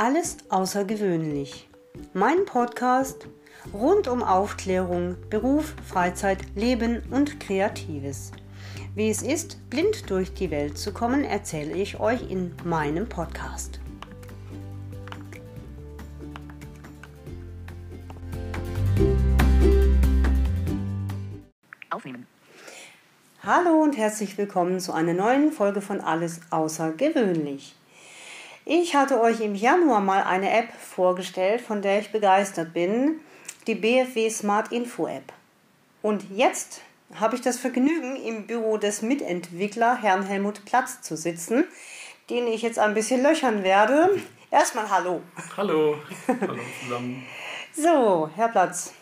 Alles außergewöhnlich. Mein Podcast rund um Aufklärung, Beruf, Freizeit, Leben und Kreatives. Wie es ist, blind durch die Welt zu kommen, erzähle ich euch in meinem Podcast. Aufnehmen. Hallo und herzlich willkommen zu einer neuen Folge von Alles außergewöhnlich. Ich hatte euch im Januar mal eine App vorgestellt, von der ich begeistert bin, die BFW Smart Info App. Und jetzt habe ich das Vergnügen, im Büro des Mitentwickler Herrn Helmut Platz zu sitzen, den ich jetzt ein bisschen löchern werde. Erstmal Hallo. Hallo. Hallo zusammen. So, Herr Platz,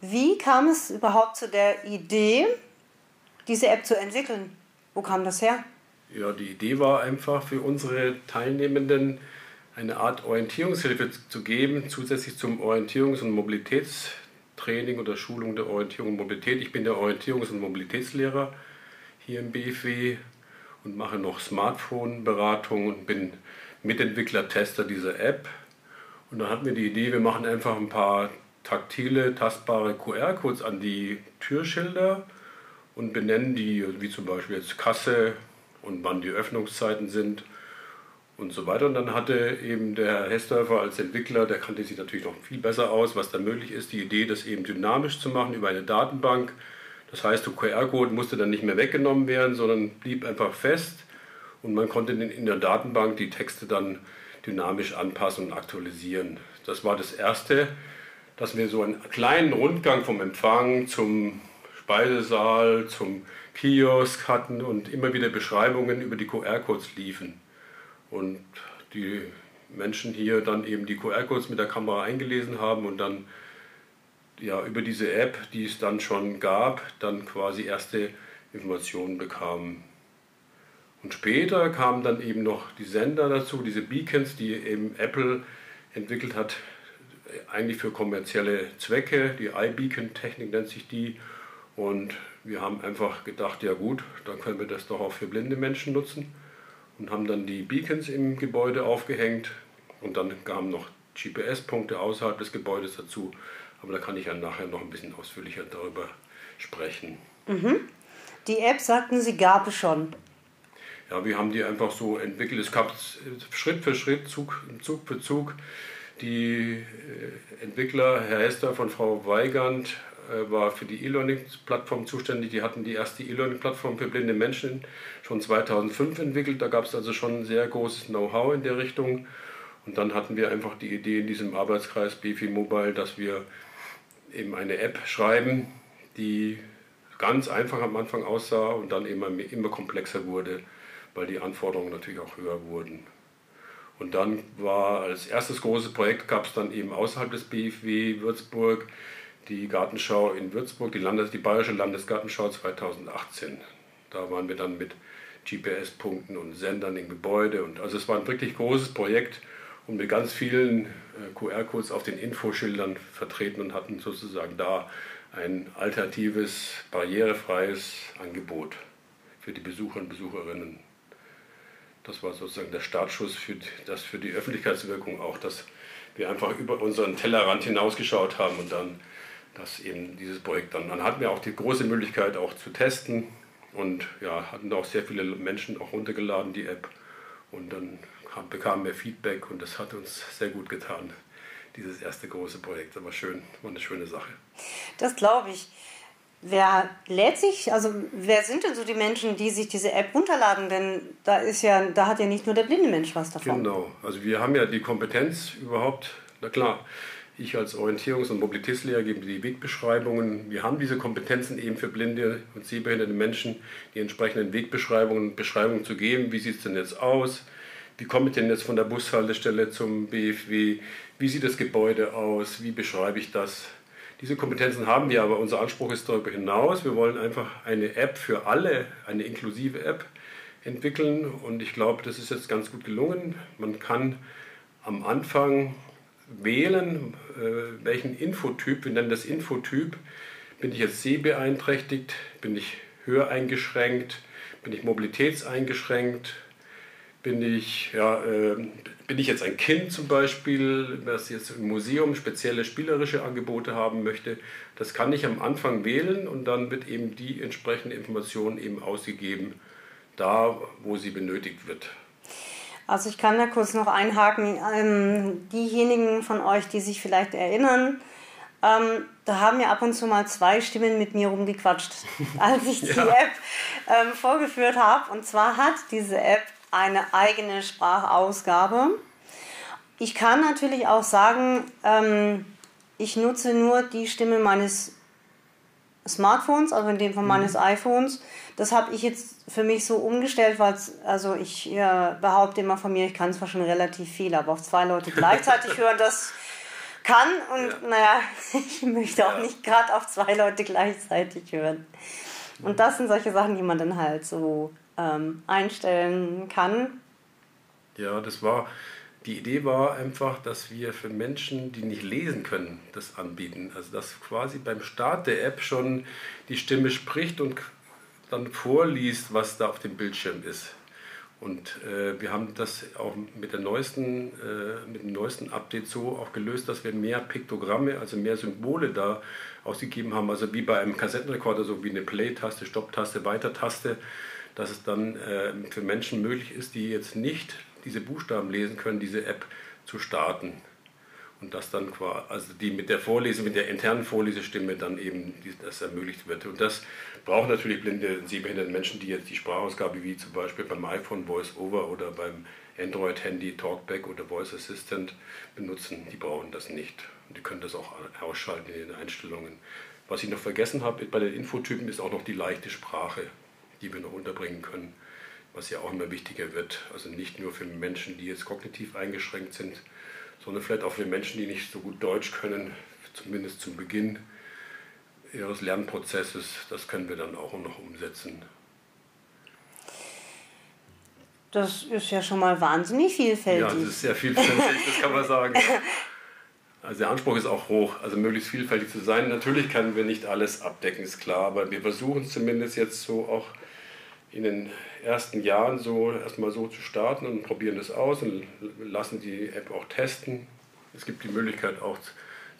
wie kam es überhaupt zu der Idee, diese App zu entwickeln? Wo kam das her? Ja, die Idee war einfach für unsere Teilnehmenden eine Art Orientierungshilfe zu geben, zusätzlich zum Orientierungs- und Mobilitätstraining oder Schulung der Orientierung und Mobilität. Ich bin der Orientierungs- und Mobilitätslehrer hier im BFW und mache noch Smartphone-Beratung und bin Mitentwickler, Tester dieser App. Und dann hatten wir die Idee, wir machen einfach ein paar taktile, tastbare QR-Codes an die Türschilder und benennen die, wie zum Beispiel jetzt Kasse, und wann die Öffnungszeiten sind und so weiter. Und dann hatte eben der Herr Hessdörfer als Entwickler, der kannte sich natürlich noch viel besser aus, was da möglich ist, die Idee, das eben dynamisch zu machen über eine Datenbank. Das heißt, der QR-Code musste dann nicht mehr weggenommen werden, sondern blieb einfach fest und man konnte in der Datenbank die Texte dann dynamisch anpassen und aktualisieren. Das war das Erste, dass wir so einen kleinen Rundgang vom Empfang zum Speisesaal, zum Kiosk hatten und immer wieder Beschreibungen über die QR-Codes liefen. Und die Menschen hier dann eben die QR-Codes mit der Kamera eingelesen haben und dann ja, über diese App, die es dann schon gab, dann quasi erste Informationen bekamen. Und später kamen dann eben noch die Sender dazu, diese Beacons, die eben Apple entwickelt hat, eigentlich für kommerzielle Zwecke. Die iBeacon-Technik nennt sich die. Und wir haben einfach gedacht, ja gut, dann können wir das doch auch für blinde Menschen nutzen und haben dann die Beacons im Gebäude aufgehängt und dann kamen noch GPS-Punkte außerhalb des Gebäudes dazu. Aber da kann ich ja nachher noch ein bisschen ausführlicher darüber sprechen. Mhm. Die App, sagten Sie, gab es schon. Ja, wir haben die einfach so entwickelt. Es gab Schritt für Schritt, Zug, Zug für Zug. Die äh, Entwickler, Herr Hester von Frau Weigand, war für die E-Learning-Plattform zuständig. Die hatten die erste E-Learning-Plattform für blinde Menschen schon 2005 entwickelt. Da gab es also schon ein sehr großes Know-how in der Richtung. Und dann hatten wir einfach die Idee in diesem Arbeitskreis BFI Mobile, dass wir eben eine App schreiben, die ganz einfach am Anfang aussah und dann immer, immer komplexer wurde, weil die Anforderungen natürlich auch höher wurden. Und dann war als erstes großes Projekt, gab es dann eben außerhalb des BFW Würzburg die Gartenschau in Würzburg, die, Landes-, die Bayerische Landesgartenschau 2018. Da waren wir dann mit GPS-Punkten und Sendern im Gebäude. Und also es war ein wirklich großes Projekt und mit ganz vielen äh, QR-Codes auf den Infoschildern vertreten und hatten sozusagen da ein alternatives, barrierefreies Angebot für die Besucher und Besucherinnen. Das war sozusagen der Startschuss für das für die Öffentlichkeitswirkung auch, dass wir einfach über unseren Tellerrand hinausgeschaut haben und dann dass eben dieses Projekt dann, dann hatten wir auch die große Möglichkeit auch zu testen und ja, hatten auch sehr viele Menschen auch runtergeladen, die App und dann kam, bekamen wir Feedback und das hat uns sehr gut getan, dieses erste große Projekt. Das war schön, war eine schöne Sache. Das glaube ich. Wer lädt sich, also wer sind denn so die Menschen, die sich diese App runterladen? Denn da ist ja, da hat ja nicht nur der blinde Mensch was davon. Genau, also wir haben ja die Kompetenz überhaupt, na klar, ich als Orientierungs- und Mobilitätslehrer gebe die Wegbeschreibungen. Wir haben diese Kompetenzen eben für blinde und sehbehinderte Menschen, die entsprechenden Wegbeschreibungen Beschreibungen zu geben. Wie sieht es denn jetzt aus? Wie komme ich denn jetzt von der Bushaltestelle zum BFW? Wie sieht das Gebäude aus? Wie beschreibe ich das? Diese Kompetenzen haben wir, aber unser Anspruch ist darüber hinaus. Wir wollen einfach eine App für alle, eine inklusive App entwickeln und ich glaube, das ist jetzt ganz gut gelungen. Man kann am Anfang wählen, äh, welchen Infotyp, wir nennen das Infotyp, bin ich jetzt sehbeeinträchtigt, bin ich höreingeschränkt, bin ich mobilitätseingeschränkt, bin ich, ja, äh, bin ich jetzt ein Kind zum Beispiel, das jetzt im Museum spezielle spielerische Angebote haben möchte, das kann ich am Anfang wählen und dann wird eben die entsprechende Information eben ausgegeben, da wo sie benötigt wird. Also ich kann da kurz noch einhaken. Ähm, diejenigen von euch, die sich vielleicht erinnern, ähm, da haben ja ab und zu mal zwei Stimmen mit mir rumgequatscht, als ich die ja. App ähm, vorgeführt habe. Und zwar hat diese App eine eigene Sprachausgabe. Ich kann natürlich auch sagen, ähm, ich nutze nur die Stimme meines Smartphones, also in dem Fall meines mhm. iPhones. Das habe ich jetzt für mich so umgestellt, weil also ich ja, behaupte immer von mir, ich kann zwar schon relativ viel, aber auf zwei Leute gleichzeitig hören, das kann und ja. naja, ich möchte auch ja. nicht gerade auf zwei Leute gleichzeitig hören. Und das sind solche Sachen, die man dann halt so ähm, einstellen kann. Ja, das war, die Idee war einfach, dass wir für Menschen, die nicht lesen können, das anbieten. Also dass quasi beim Start der App schon die Stimme spricht und dann vorliest, was da auf dem Bildschirm ist. Und äh, wir haben das auch mit, der neuesten, äh, mit dem neuesten Update so auch gelöst, dass wir mehr Piktogramme, also mehr Symbole da ausgegeben haben. Also wie bei einem Kassettenrekorder, so wie eine Play-Taste, Stopp-Taste, Weiter-Taste dass es dann äh, für Menschen möglich ist, die jetzt nicht diese Buchstaben lesen können, diese App zu starten. Und dass dann quasi, also die mit der Vorlese, mit der internen Vorlesestimme dann eben das ermöglicht wird. Und das brauchen natürlich blinde sehbehinderte Menschen, die jetzt die Sprachausgabe wie zum Beispiel beim iPhone Voice Over oder beim Android-Handy Talkback oder Voice Assistant benutzen, die brauchen das nicht. Und die können das auch ausschalten in den Einstellungen. Was ich noch vergessen habe bei den Infotypen ist auch noch die leichte Sprache die wir noch unterbringen können, was ja auch immer wichtiger wird. Also nicht nur für Menschen, die jetzt kognitiv eingeschränkt sind, sondern vielleicht auch für Menschen, die nicht so gut Deutsch können, zumindest zum Beginn ihres Lernprozesses. Das können wir dann auch noch umsetzen. Das ist ja schon mal wahnsinnig vielfältig. Ja, das ist sehr vielfältig, das kann man sagen. Also der Anspruch ist auch hoch, also möglichst vielfältig zu sein. Natürlich können wir nicht alles abdecken, ist klar, aber wir versuchen zumindest jetzt so auch in den ersten Jahren so erstmal so zu starten und probieren das aus und lassen die App auch testen. Es gibt die Möglichkeit auch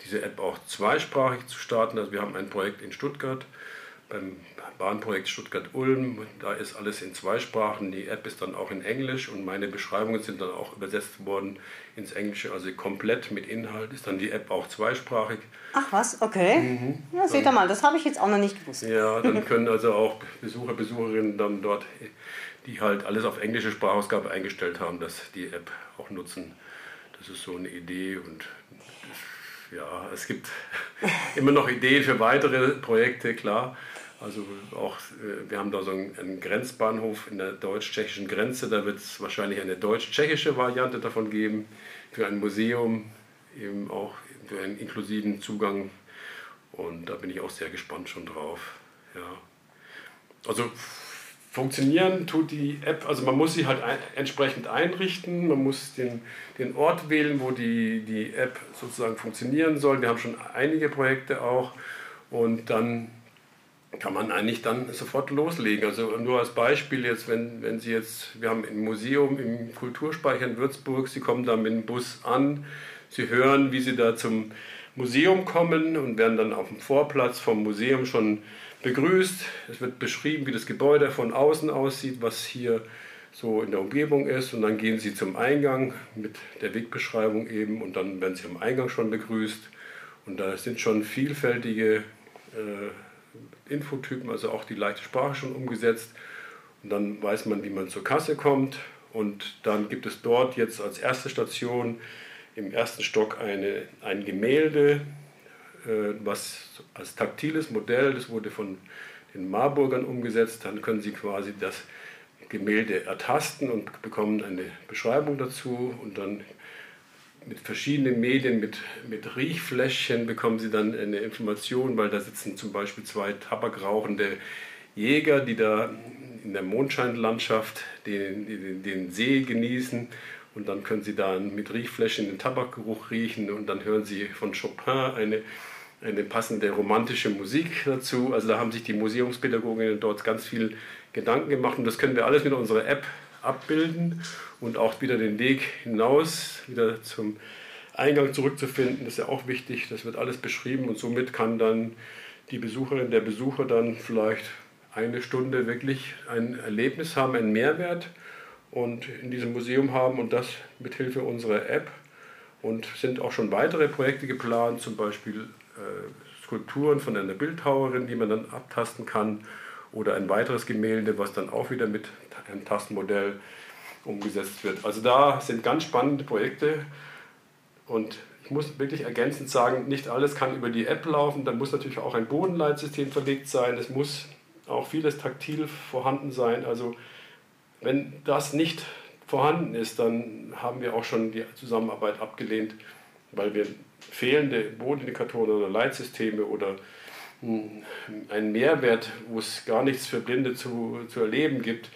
diese App auch zweisprachig zu starten. Also wir haben ein Projekt in Stuttgart beim Bahnprojekt Stuttgart-Ulm. Da ist alles in zwei Sprachen. Die App ist dann auch in Englisch und meine Beschreibungen sind dann auch übersetzt worden ins Englische. Also komplett mit Inhalt ist dann die App auch zweisprachig. Ach was, okay. Mhm. Ja, seht ihr mal, das habe ich jetzt auch noch nicht gewusst. Ja, dann können also auch Besucher, Besucherinnen dann dort, die halt alles auf englische Sprachausgabe eingestellt haben, dass die App auch nutzen. Das ist so eine Idee und ja, es gibt immer noch Ideen für weitere Projekte, klar. Also auch, äh, wir haben da so einen, Grenzbahnhof in der deutsch-tschechischen Grenze, da wird es wahrscheinlich eine deutsch-tschechische Variante davon geben, für ein Museum, eben auch für einen inklusiven Zugang. Und da bin ich auch sehr gespannt schon drauf. Ja. Also funktionieren tut die App, also man muss sie halt ein, entsprechend einrichten, man muss den, den Ort wählen, wo die, die App sozusagen funktionieren soll. Wir haben schon einige Projekte auch und dann kann man eigentlich dann sofort loslegen. Also nur als Beispiel jetzt, wenn, wenn Sie jetzt, wir haben im Museum, im Kulturspeicher in Würzburg, Sie kommen da mit dem Bus an, Sie hören, wie Sie da zum Museum kommen und werden dann auf dem Vorplatz vom Museum schon begrüßt. Es wird beschrieben, wie das Gebäude von außen aussieht, was hier so in der Umgebung ist und dann gehen Sie zum Eingang mit der Wegbeschreibung eben und dann werden Sie am Eingang schon begrüßt und da sind schon vielfältige äh, Infotypen, also auch die leichte Sprache schon umgesetzt. Und dann weiß man, wie man zur Kasse kommt. Und dann gibt es dort jetzt als erste Station im ersten Stock eine, ein Gemälde, äh, was als taktiles Modell, das wurde von den Marburgern umgesetzt. Dann können Sie quasi das Gemälde ertasten und bekommen eine Beschreibung dazu. Und dann mit verschiedenen Medien, mit, mit Riechfläschchen bekommen sie dann eine Information, weil da sitzen zum Beispiel zwei tabakrauchende Jäger, die da in der Mondscheinlandschaft den, den, See genießen. Und dann können sie da mit Riechfläschchen den Tabakgeruch riechen und dann hören sie von Chopin eine, eine passende romantische Musik dazu. Also da haben sich die Museumspädagoginnen dort ganz viel Gedanken gemacht und das können wir alles mit unserer App abbilden und auch wieder den Weg hinaus, wieder zum Eingang zurückzufinden, ist ja auch wichtig. Das wird alles beschrieben und somit kann dann die Besucherin, der Besucher dann vielleicht eine Stunde wirklich ein Erlebnis haben, einen Mehrwert und in diesem Museum haben und das mit Hilfe unserer App. Und sind auch schon weitere Projekte geplant, zum Beispiel äh, Skulpturen von einer Bildhauerin, die man dann abtasten kann, oder ein weiteres Gemälde, was dann auch wieder mit einem Tastenmodell umgesetzt wird. Also da sind ganz spannende Projekte und ich muss wirklich ergänzend sagen, nicht alles kann über die App laufen. Da muss natürlich auch ein Bodenleitsystem verlegt sein. Es muss auch vieles taktil vorhanden sein. Also wenn das nicht vorhanden ist, dann haben wir auch schon die Zusammenarbeit abgelehnt, weil wir fehlende Bodenindikatoren oder Leitsysteme oder hm, einen Mehrwert, wo es gar nichts für Blinde zu, zu erleben gibt,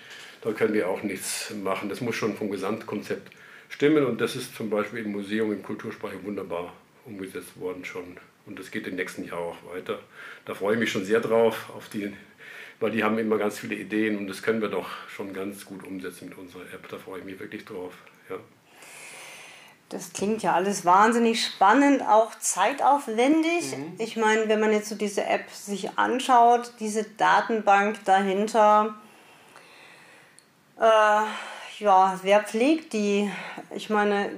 können wir auch nichts machen. Das muss schon vom Gesamtkonzept stimmen und das ist zum Beispiel im Museum im Kultursprache wunderbar umgesetzt worden schon. Und das geht im nächsten Jahr auch weiter. Da freue ich mich schon sehr drauf, auf die, weil die haben immer ganz viele Ideen und das können wir doch schon ganz gut umsetzen mit unserer App. Da freue ich mich wirklich drauf. Ja. Das klingt ja alles wahnsinnig spannend, auch zeitaufwendig. Mhm. Ich meine, wenn man jetzt so diese App sich anschaut, diese Datenbank dahinter, äh, ja, wer pflegt die? Ich meine,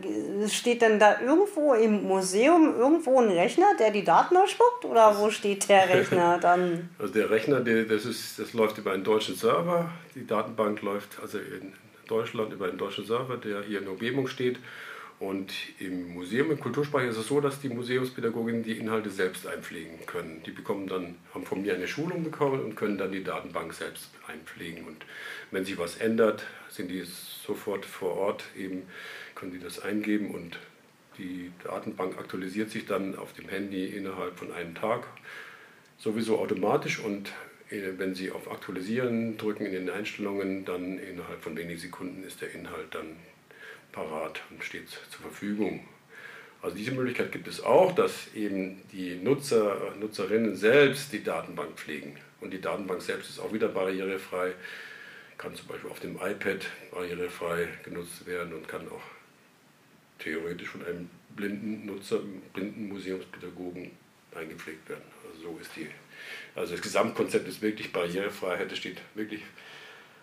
steht denn da irgendwo im Museum irgendwo ein Rechner, der die Daten ausspuckt? Oder wo steht der Rechner dann? Also der Rechner, der, das, ist, das läuft über einen deutschen Server. Die Datenbank läuft also in Deutschland über einen deutschen Server, der hier in der Umgebung steht. Und im Museum, im Kulturspeicher ist es so, dass die Museumspädagoginnen die Inhalte selbst einpflegen können. Die bekommen dann, haben von mir eine Schulung bekommen und können dann die Datenbank selbst einpflegen. Und wenn sich was ändert, sind die sofort vor Ort, eben können die das eingeben und die Datenbank aktualisiert sich dann auf dem Handy innerhalb von einem Tag sowieso automatisch und äh, wenn Sie auf Aktualisieren drücken in den Einstellungen, dann innerhalb von wenigen Sekunden ist der Inhalt dann parat und steht zur Verfügung. Also diese Möglichkeit gibt es auch, dass eben die Nutzer, Nutzerinnen selbst die Datenbank pflegen. Und die Datenbank selbst ist auch wieder barrierefrei, kann zum Beispiel auf dem iPad barrierefrei genutzt werden und kann auch theoretisch von einem blinden Nutzer, blinden Museumspädagogen eingepflegt werden. Also so ist die. Also das Gesamtkonzept ist wirklich Barrierefreiheit, das steht wirklich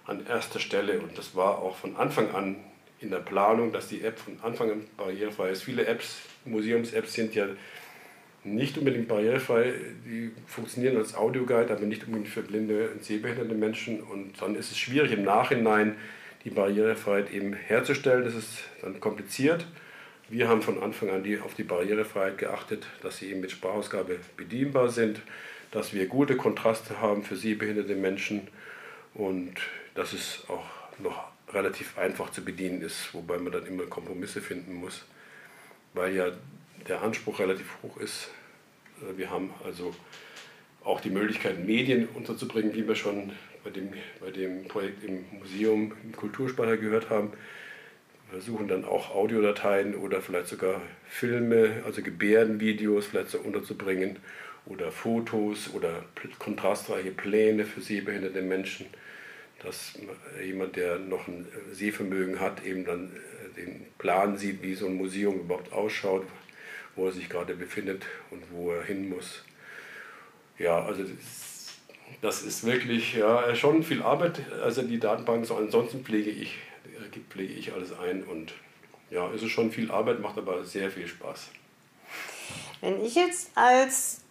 an erster Stelle und das war auch von Anfang an in der Planung, dass die App von Anfang an barrierefrei ist. Viele Apps, Museums-Apps sind ja nicht unbedingt barrierefrei, die funktionieren als Audioguide, aber nicht unbedingt für blinde und sehbehinderte Menschen. Und dann ist es schwierig im Nachhinein die Barrierefreiheit eben herzustellen. Das ist dann kompliziert. Wir haben von Anfang an die, auf die Barrierefreiheit geachtet, dass sie eben mit Sprachausgabe bedienbar sind, dass wir gute Kontraste haben für sehbehinderte Menschen und dass es auch noch relativ einfach zu bedienen ist, wobei man dann immer Kompromisse finden muss, weil ja der Anspruch relativ hoch ist. Äh, wir haben also auch die Möglichkeit, Medien unterzubringen, wie wir schon bei dem, bei dem Projekt im Museum, im Kulturspeicher gehört haben. Wir versuchen dann auch Audiodateien oder vielleicht sogar Filme, also Gebärdenvideos vielleicht so unterzubringen oder Fotos oder kontrastreiche Pläne für sehbehinderte Menschen dass jemand, der noch ein Sehvermögen hat, eben dann äh, den Plan sieht, wie so ein Museum überhaupt ausschaut, wo er sich gerade befindet und wo er hin muss. Ja, also das, ist wirklich ja, schon viel Arbeit. Also die Datenbank, so ansonsten pflege ich, pflege ich alles ein und ja, es ist schon viel Arbeit, macht aber sehr viel Spaß. Wenn ich jetzt als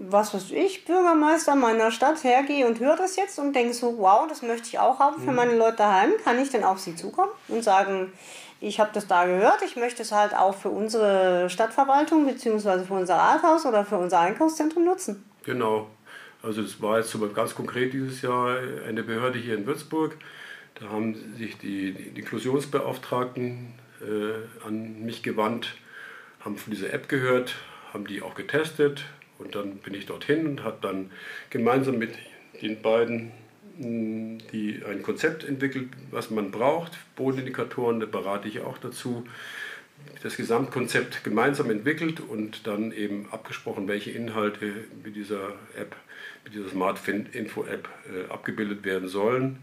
was weiß ich, Bürgermeister meiner Stadt hergehe und höre das jetzt und denke so, wow, das möchte ich auch haben für mhm. meine Leute daheim, kann ich denn auf sie zukommen und sagen, ich habe das da gehört, ich möchte es halt auch für unsere Stadtverwaltung bzw. für unser Rathaus oder für unser Einkaufszentrum nutzen. Genau. Also das war jetzt ganz konkret dieses Jahr eine Behörde hier in Würzburg. Da haben sich die, die Inklusionsbeauftragten äh, an mich gewandt, haben von dieser App gehört, haben die auch getestet, und dann bin ich dorthin und habe dann gemeinsam mit den beiden hm, die ein Konzept entwickelt, was man braucht. Bodenindikatoren, da berate ich auch dazu. Das Gesamtkonzept gemeinsam entwickelt und dann eben abgesprochen, welche Inhalte mit dieser App, mit dieser Smart Info App äh, abgebildet werden sollen.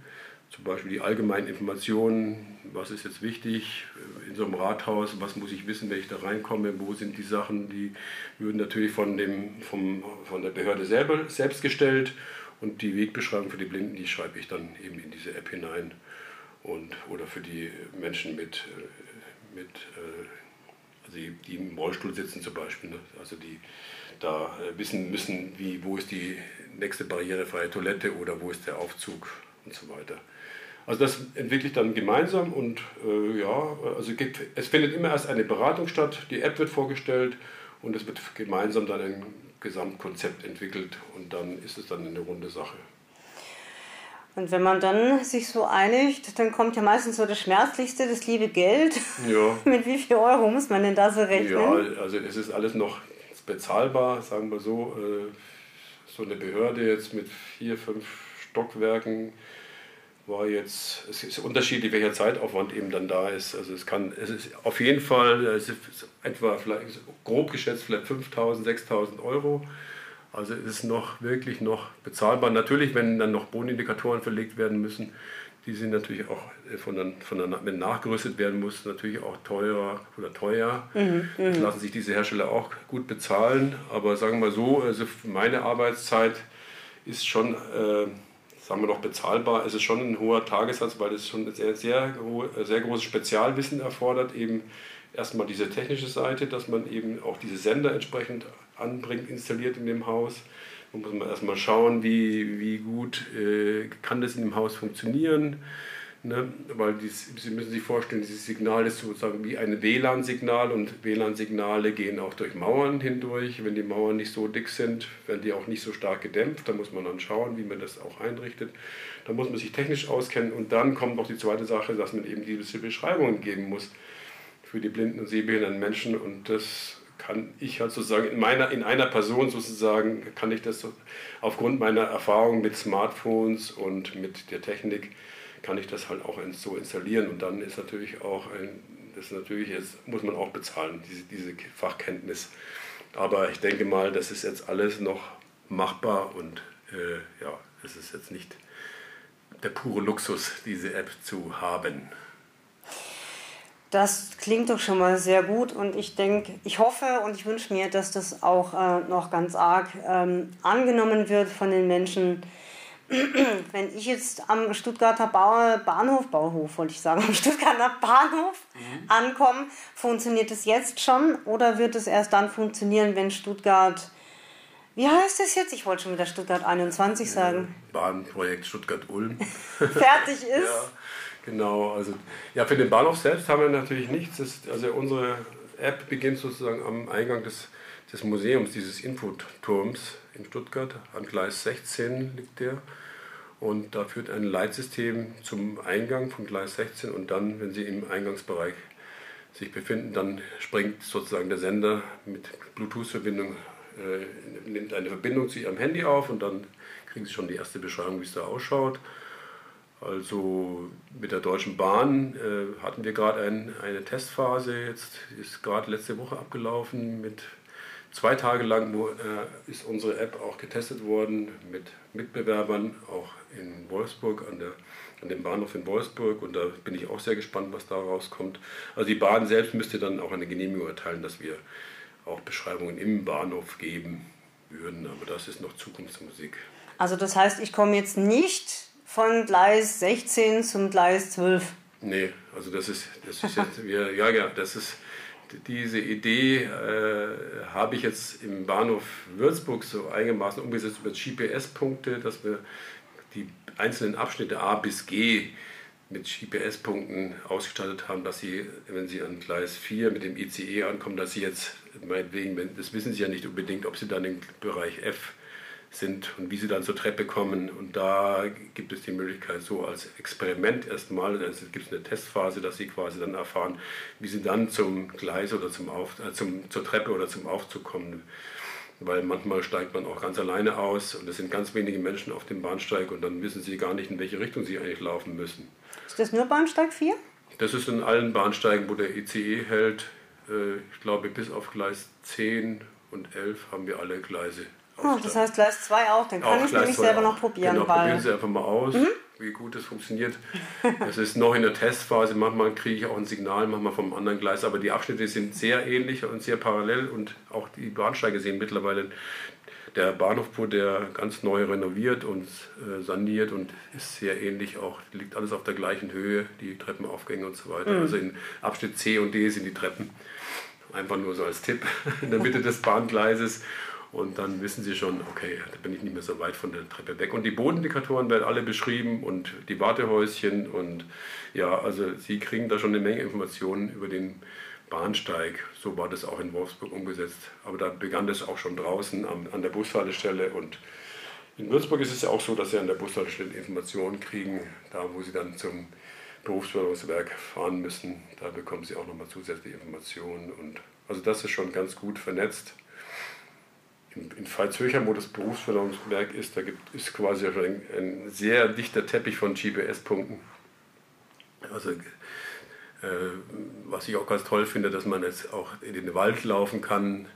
Zum Beispiel die allgemeinen Informationen, was ist jetzt wichtig in so einem Rathaus, was muss ich wissen, wenn ich da reinkomme, wo sind die Sachen, die würden natürlich von, dem, vom, von der Behörde selber, selbst gestellt und die Wegbeschreibung für die Blinden, die schreibe ich dann eben in diese App hinein und, oder für die Menschen mit, äh, mit äh, also die, die im Rollstuhl sitzen zum Beispiel, ne? also die da äh, wissen müssen, wie, wo ist die nächste barrierefreie Toilette oder wo ist der Aufzug und so weiter. Also das entwickle ich dann gemeinsam und äh, ja, also es findet immer erst eine Beratung statt, die App wird vorgestellt und es wird gemeinsam dann ein Gesamtkonzept entwickelt und dann ist es dann eine runde Sache. Und wenn man dann sich so einigt, dann kommt ja meistens so das Schmerzlichste, das liebe Geld. Ja. Mit wie viel Euro muss man denn da so rechnen? Ja, also es ist alles noch bezahlbar, sagen wir so. Äh, so eine Behörde jetzt mit vier, fünf Stockwerken war jetzt, es ist unterschiedlich, welcher Zeitaufwand eben dann da ist. Also es kann, es ist auf jeden Fall es ist etwa vielleicht grob geschätzt vielleicht 5.000, 6.000 Euro. Also es ist noch wirklich noch bezahlbar. Natürlich, wenn dann noch Bodenindikatoren verlegt werden müssen, die sind natürlich auch äh, von der, von der, wenn nachgerüstet werden muss, natürlich auch teurer oder teuer. Mhm, das lassen sich diese Hersteller auch gut bezahlen. Aber sagen wir mal so, also meine Arbeitszeit ist schon äh, sagen wir noch bezahlbar, es ist schon ein hoher Tagessatz, weil es schon sehr, sehr, sehr großes Spezialwissen erfordert, eben erstmal diese technische Seite, dass man eben auch diese Sender entsprechend anbringt, installiert in dem Haus. Da muss man erstmal schauen, wie, wie gut äh, kann das in dem Haus funktionieren Ne? Weil die, Sie müssen sich vorstellen, dieses Signal ist sozusagen wie ein WLAN-Signal und WLAN-Signale gehen auch durch Mauern hindurch. Wenn die Mauern nicht so dick sind, werden die auch nicht so stark gedämpft. Da muss man dann schauen, wie man das auch einrichtet. Da muss man sich technisch auskennen und dann kommt noch die zweite Sache, dass man eben diese Beschreibungen geben muss für die blinden und sehbehinderten Menschen und das kann ich halt sozusagen in meiner in einer Person sozusagen kann ich das so, aufgrund meiner Erfahrung mit Smartphones und mit der Technik kann ich das halt auch so installieren und dann ist natürlich auch ein, das natürlich jetzt muss man auch bezahlen, diese, diese Fachkenntnis. Aber ich denke mal, das ist jetzt alles noch machbar und äh, ja, es ist jetzt nicht der pure Luxus, diese App zu haben. Das klingt doch schon mal sehr gut und ich denke, ich hoffe und ich wünsche mir, dass das auch äh, noch ganz arg ähm, angenommen wird von den Menschen, wenn ich jetzt am Stuttgarter Bahnhof, Bauhof wollte ich sagen, am Stuttgarter Bahnhof mhm. ankomme, funktioniert es jetzt schon oder wird es erst dann funktionieren, wenn Stuttgart, wie heißt es jetzt? Ich wollte schon wieder Stuttgart 21 sagen. Bahnprojekt Stuttgart-Ulm. Fertig ist. ja, genau. Also, ja, für den Bahnhof selbst haben wir natürlich nichts. Das, also unsere App beginnt sozusagen am Eingang des, des Museums, dieses Infoturms in Stuttgart. An Gleis 16 liegt der. Und da führt ein Leitsystem zum Eingang von Gleis 16 und dann, wenn Sie im Eingangsbereich sich befinden, dann springt sozusagen der Sender mit Bluetooth-Verbindung, äh, nimmt eine Verbindung zu Ihrem Handy auf und dann kriegen Sie schon die erste Beschreibung, wie es da ausschaut. Also mit der Deutschen Bahn äh, hatten wir gerade ein, eine Testphase, jetzt ist gerade letzte Woche abgelaufen mit Zwei Tage lang wo, äh, ist unsere App auch getestet worden mit Mitbewerbern, auch in Wolfsburg, an, der, an dem Bahnhof in Wolfsburg. Und da bin ich auch sehr gespannt, was da rauskommt. Also die Bahn selbst müsste dann auch eine Genehmigung erteilen, dass wir auch Beschreibungen im Bahnhof geben würden. Aber das ist noch Zukunftsmusik. Also das heißt, ich komme jetzt nicht von Gleis 16 zum Gleis 12. Nee, also das ist, das ist jetzt, wir, ja, ja, das ist diese Idee äh, habe ich jetzt im Bahnhof Würzburg so einigermaßen umgesetzt über GPS-Punkte, dass wir die einzelnen Abschnitte A bis G mit GPS-Punkten ausgestattet haben, dass Sie, wenn Sie an Gleis 4 mit dem ICE ankommen, dass Sie jetzt, meinetwegen, das wissen Sie ja nicht unbedingt, ob Sie dann im Bereich F sind und wie sie dann zur Treppe kommen. Und da gibt es die Möglichkeit, so als Experiment erstmal, also gibt es eine Testphase, dass sie quasi dann erfahren, wie sie dann zum Gleis oder zum Auf, äh, zum, zur Treppe oder zum Aufzug kommen. Weil manchmal steigt man auch ganz alleine aus und es sind ganz wenige Menschen auf dem Bahnsteig und dann wissen sie gar nicht, in welche Richtung sie eigentlich laufen müssen. Ist das nur Bahnsteig 4? Das ist in allen Bahnsteigen, wo der ICE hält. Äh, ich glaube, bis auf Gleis 10 und 11 haben wir alle Gleise Oh, das heißt Gleis 2 auch, dann kann ich nämlich selber auch. noch probieren. Genau, probieren Sie einfach mal aus, mhm. wie gut das funktioniert. Es ist noch in der Testphase, manchmal kriege ich auch ein Signal, manchmal vom anderen Gleis, aber die Abschnitte sind sehr ähnlich und sehr parallel und auch die Bahnsteige sehen mittlerweile der Bahnhof wurde ganz neu renoviert und äh, saniert und ist sehr ähnlich auch, liegt alles auf der gleichen Höhe, die Treppenaufgänge und so weiter. Mhm. Also in Abschnitt C und D sind die Treppen. Einfach nur so als Tipp in der Mitte des Bahngleises. Und dann wissen Sie schon, okay, da bin ich nicht mehr so weit von der Treppe weg. Und die Bodenindikatoren werden alle beschrieben und die Wartehäuschen. Und ja, also Sie kriegen da schon eine Menge Informationen über den Bahnsteig. So war das auch in Wolfsburg umgesetzt. Aber da begann das auch schon draußen an, an der Bushaltestelle. Und in Würzburg ist es ja auch so, dass Sie an der Bushaltestelle Informationen kriegen, da wo Sie dann zum Berufsförderungswerk fahren müssen. Da bekommen Sie auch nochmal zusätzliche Informationen. Und also das ist schon ganz gut vernetzt. In, Veitshöchheim, wo das Berufsförderungswerk ist, da gibt, ist quasi ein, ein sehr dichter Teppich von GPS-Punkten. Also äh, was ich auch ganz toll finde, dass man jetzt auch in den Wald laufen kann.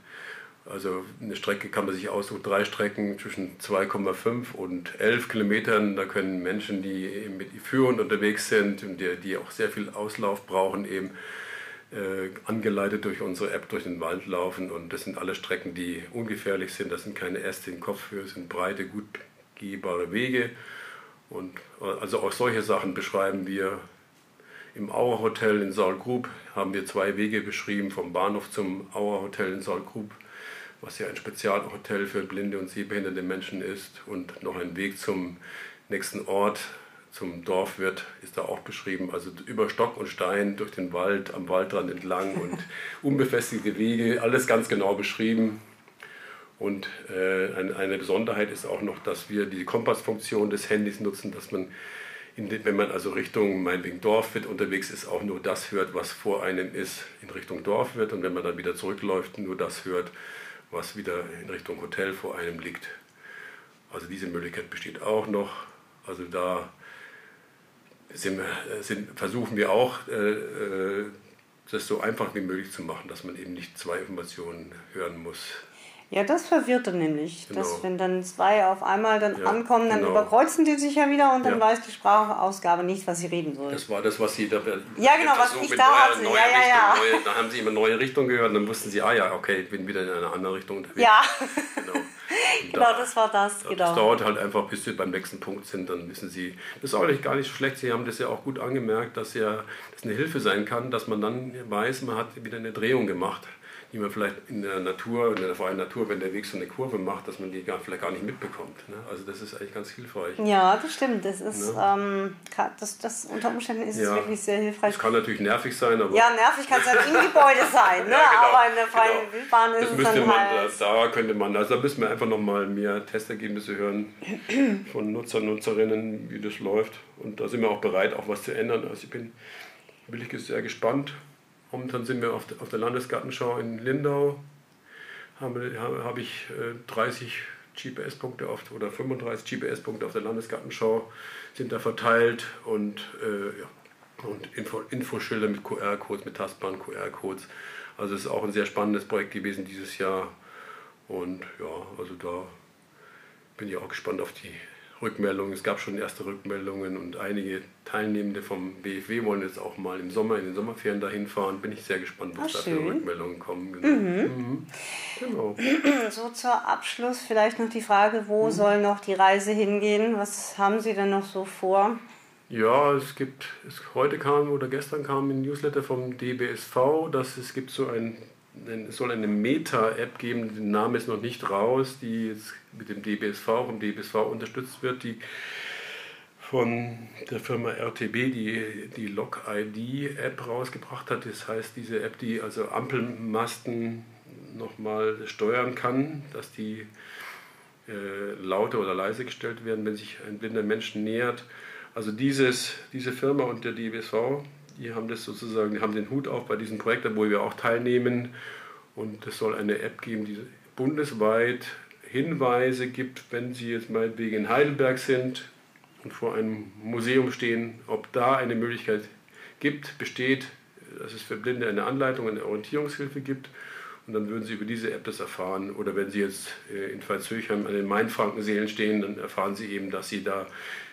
Also eine Strecke kann man sich aussuchen, drei Strecken zwischen 2,5 und 11 Kilometern. Da können Menschen, die mit Führern unterwegs sind und die, die auch sehr viel Auslauf brauchen, eben äh, angeleitet durch unsere App durch den Wald laufen. Und das sind alle Strecken, die ungefährlich sind. Das sind keine Äste in Kopfhöhe, sind breite, gut gehbare Wege. Und also auch solche Sachen beschreiben wir im Auer Hotel in Saalgrub haben wir zwei Wege beschrieben, vom Bahnhof zum Auer Hotel in Saalgrub, was ja ein Spezialhotel für blinde und sehbehinderte Menschen ist. Und noch ein Weg zum nächsten Ort, zum Dorfwirt, ist da auch beschrieben. Also über Stock und Stein, durch den Wald, am Waldrand entlang und unbefestigte Wege, alles ganz genau beschrieben. Und äh, eine Besonderheit ist auch noch, dass wir die Kompassfunktion des Handys nutzen, dass man wenn man also Richtung meinetwegen Dorfwirt unterwegs ist, auch nur das hört, was vor einem ist, in Richtung Dorfwirt. Und wenn man dann wieder zurückläuft, nur das hört, was wieder in Richtung Hotel vor einem liegt. Also diese Möglichkeit besteht auch noch. Also da sind, sind, versuchen wir auch, äh, äh, das so einfach wie möglich zu machen, dass man eben nicht zwei Informationen hören muss. Ja, das verwirrt dann nämlich, genau. dass wenn dann zwei auf einmal dann ja, ankommen, dann genau. überkreuzen die sich ja wieder und dann ja. weiß die Sprachausgabe nicht, was sie reden soll. Das war das, was sie da. Ja, genau, was ich da hatte. Ja, ja, ja. Neue, da haben sie immer neue Richtung gehört und dann wussten sie, ah ja, okay, ich bin wieder in einer anderen Richtung unterwegs. Ja. Genau. genau, das war das. Genau. Das dauert halt einfach, bis sie beim nächsten Punkt sind, dann wissen sie. Das ist eigentlich gar nicht so schlecht. Sie haben das ja auch gut angemerkt, dass ja das eine Hilfe sein kann, dass man dann weiß, man hat wieder eine Drehung gemacht die man vielleicht in der Natur, in der freien Natur, wenn der Weg so eine Kurve macht, dass man die gar, vielleicht gar nicht mitbekommt. Ne? Also das ist eigentlich ganz hilfreich. Ja, das stimmt. Das ist, ne? ähm, das, das, unter Umständen ist ja. es wirklich sehr hilfreich. Das kann natürlich nervig sein, aber... Ja, nervig kann es halt im Gebäude sein, ne? ja, genau, aber in der freien genau. Wildbahn ist das es dann man, halt... Da, da könnte man, also da müssen wir einfach nochmal mehr Testergebnisse hören von Nutzern, Nutzerinnen, wie das läuft. Und da sind wir auch bereit, auch was zu ändern. Also ich bin wirklich sehr gespannt. Momentan sind wir auf der, Landesgartenschau in Lindau. Habe, habe ich 30 äh, GPS-Punkte oder 35 GPS-Punkte auf der Landesgartenschau sind da verteilt und, äh, ja, und Info, Infoschilder mit QR-Codes, mit tastbaren QR-Codes. Also es ist auch ein sehr spannendes Projekt gewesen dieses Jahr. Und ja, also da bin ich auch gespannt auf die Rückmeldungen. Es gab schon erste Rückmeldungen und einige Teilnehmende vom BFW wollen jetzt auch mal im Sommer, in den Sommerferien dahin fahren. Bin ich sehr gespannt, was Ach, da für Rückmeldungen kommen. Genau. Mhm. Mhm. genau. So zur Abschluss vielleicht noch die Frage, wo mhm. soll noch die Reise hingehen? Was haben Sie denn noch so vor? Ja, es gibt, es, heute kam oder gestern kam ein Newsletter vom DBSV, dass es gibt so ein es soll eine Meta-App geben, der Name ist noch nicht raus, die jetzt mit dem DBSV, vom DBSV unterstützt wird, die von der Firma RTB die, die Log-ID-App rausgebracht hat. Das heißt, diese App, die also Ampelmasten nochmal steuern kann, dass die äh, lauter oder leise gestellt werden, wenn sich ein blinder Mensch nähert. Also dieses, diese Firma und der DBSV die haben das sozusagen, die haben den Hut auf bei diesem Projekt, wo wir auch teilnehmen. Und es soll eine App geben, die bundesweit Hinweise gibt, wenn Sie jetzt meinetwegen in Heidelberg sind und vor einem Museum stehen, ob da eine Möglichkeit gibt, besteht, dass es für Blinde eine Anleitung, eine Orientierungshilfe gibt. Und dann würden Sie über diese App das erfahren. Oder wenn Sie jetzt äh, in Pfalzhöchheim an den Mainfrankenseelen stehen, dann erfahren Sie eben, dass Sie da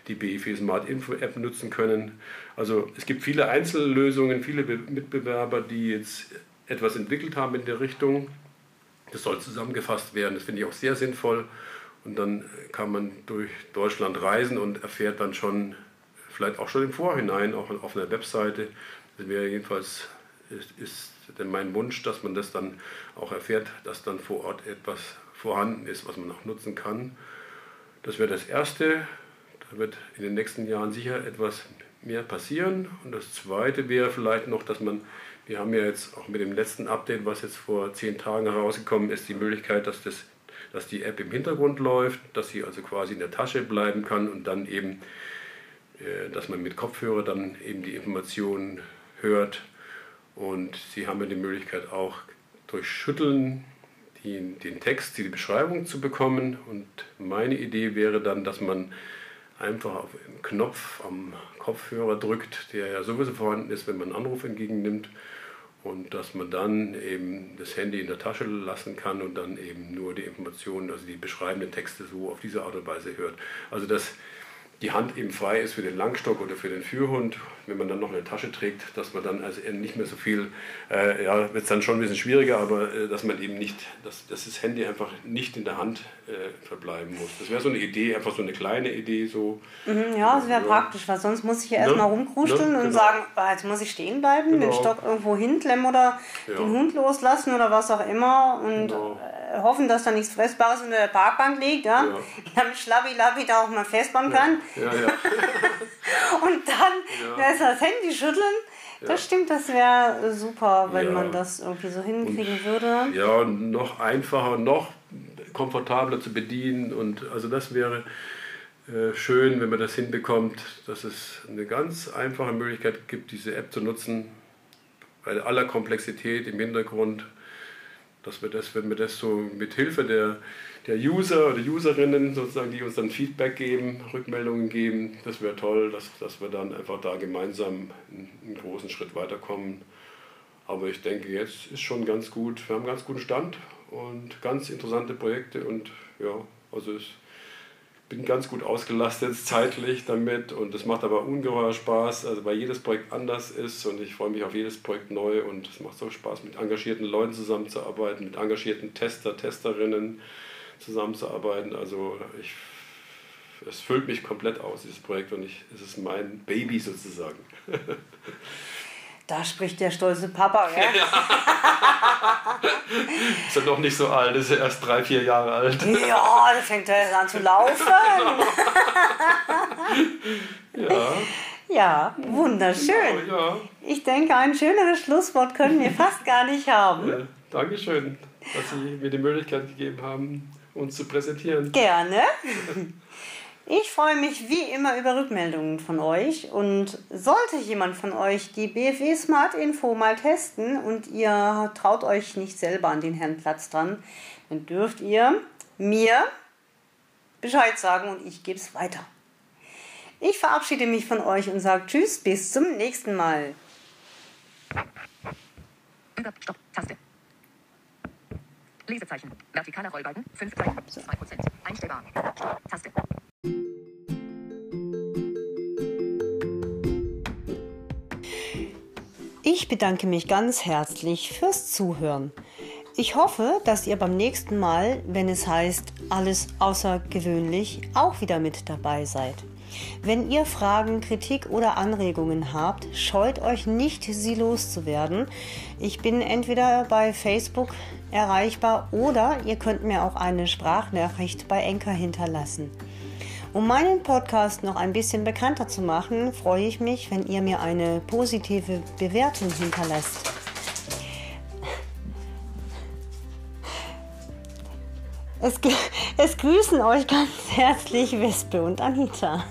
die BIF Smart Info App nutzen können. Also es gibt viele Einzellösungen, viele Mitbewerber, die jetzt etwas entwickelt haben in der Richtung. Das soll zusammengefasst werden, das finde ich auch sehr sinnvoll. Und dann kann man durch Deutschland reisen und erfährt dann schon, vielleicht auch schon im Vorhinein, auch auf einer Webseite, das wäre jedenfalls, ist, ist denn mein Wunsch, dass man das dann auch erfährt, dass dann vor Ort etwas vorhanden ist, was man auch nutzen kann. Das wäre das Erste. Da wird in den nächsten Jahren sicher etwas mehr passieren. Und das Zweite wäre vielleicht noch, dass man, wir haben ja jetzt auch mit dem letzten Update, was jetzt vor zehn Tagen herausgekommen ist, die Möglichkeit, dass das dass die App im Hintergrund läuft, dass sie also quasi in der Tasche bleiben kann und dann eben, äh, dass man mit Kopfhörer dann eben die Informationen hört. Und sie haben ja die Möglichkeit auch durch Schütteln die, den Text, die Beschreibung zu bekommen. Und meine Idee wäre dann, dass man einfach auf einen Knopf am Kopfhörer drückt, der ja sowieso vorhanden ist, wenn man einen Anruf entgegennimmt und dass man dann eben das Handy in der Tasche lassen kann und dann eben nur die Informationen, also die beschreibenden Texte so auf diese Art und Weise hört. Also dass die Hand eben frei ist für den Langstock oder für den Führhund, wenn man dann noch eine Tasche trägt, dass man dann also nicht mehr so viel, äh, ja, wird es dann schon ein bisschen schwieriger, aber äh, dass man eben nicht, dass, dass das Handy einfach nicht in der Hand äh, verbleiben muss. Das wäre so eine Idee, einfach so eine kleine Idee so. Mhm, ja, das wäre ja. praktisch, weil sonst muss ich ja erstmal ne? rumkruscheln ne? und genau. sagen, ah, jetzt muss ich stehen bleiben, genau. den Stock irgendwo hinklemmen oder ja. den Hund loslassen oder was auch immer und genau. Äh, hoffen, dass da nichts Fressbares unter der Parkbank liegt, ja? ja. damit Schlabbi Labbi da auch mal festbauen kann. Und dann ja. das Handy schütteln. Ja. Das stimmt, das wäre super, wenn ja. man das irgendwie so hinkriegen und, würde. Ja, noch einfacher, noch komfortabler zu bedienen. Und also das wäre äh, schön, wenn man das hinbekommt, dass es eine ganz einfache Möglichkeit gibt, diese App zu nutzen. Bei aller Komplexität im Hintergrund, dass wir das, wenn wir das so mit Hilfe der der User oder Userinnen sozusagen, die uns dann Feedback geben, Rückmeldungen geben. Das wäre toll, dass, dass wir dann einfach da gemeinsam einen, großen Schritt weiterkommen. Aber ich denke, jetzt ist schon ganz gut. Wir haben einen ganz guten Stand und ganz interessante Projekte und ja, also ich bin ganz gut ausgelastet zeitlich damit und es macht aber ungeheuer Spaß, also weil jedes Projekt anders ist und ich freue mich auf jedes Projekt neu und es macht so Spaß, mit engagierten Leuten zusammenzuarbeiten, mit engagierten Tester, Testerinnen zusammenzuarbeiten. Also ich, es füllt mich komplett aus, dieses Projekt, und ich, es ist mein Baby sozusagen. Da spricht der stolze Papa, gell? Ja. ist ja noch nicht so alt, ist ja erst drei, vier Jahre alt. Ja, da fängt er jetzt an zu laufen. Genau. ja. Ja, wunderschön. Genau, ja. Ich denke, ein schöneres Schlusswort können wir fast gar nicht haben. Ja, Dankeschön, dass Sie mir die Möglichkeit gegeben haben, uns zu präsentieren. Gerne. Ich freue mich wie immer über Rückmeldungen von euch und sollte jemand von euch die BFW Smart Info mal testen und ihr traut euch nicht selber an den Herrn Platz dran, dann dürft ihr mir Bescheid sagen und ich gebe es weiter. Ich verabschiede mich von euch und sage Tschüss, bis zum nächsten Mal. Stopp, Taste. Lesezeichen. Vertikaler Rollbalken. 5 Zeichen. 2%. Einstellbar. Stopp. Taste. Ich bedanke mich ganz herzlich fürs Zuhören. Ich hoffe, dass ihr beim nächsten Mal, wenn es heißt alles außergewöhnlich, auch wieder mit dabei seid. Wenn ihr Fragen, Kritik oder Anregungen habt, scheut euch nicht, sie loszuwerden. Ich bin entweder bei Facebook erreichbar oder ihr könnt mir auch eine Sprachnachricht bei Enker hinterlassen. Um meinen Podcast noch ein bisschen bekannter zu machen, freue ich mich, wenn ihr mir eine positive Bewertung hinterlasst. Es, es grüßen euch ganz herzlich Wespe und Anita.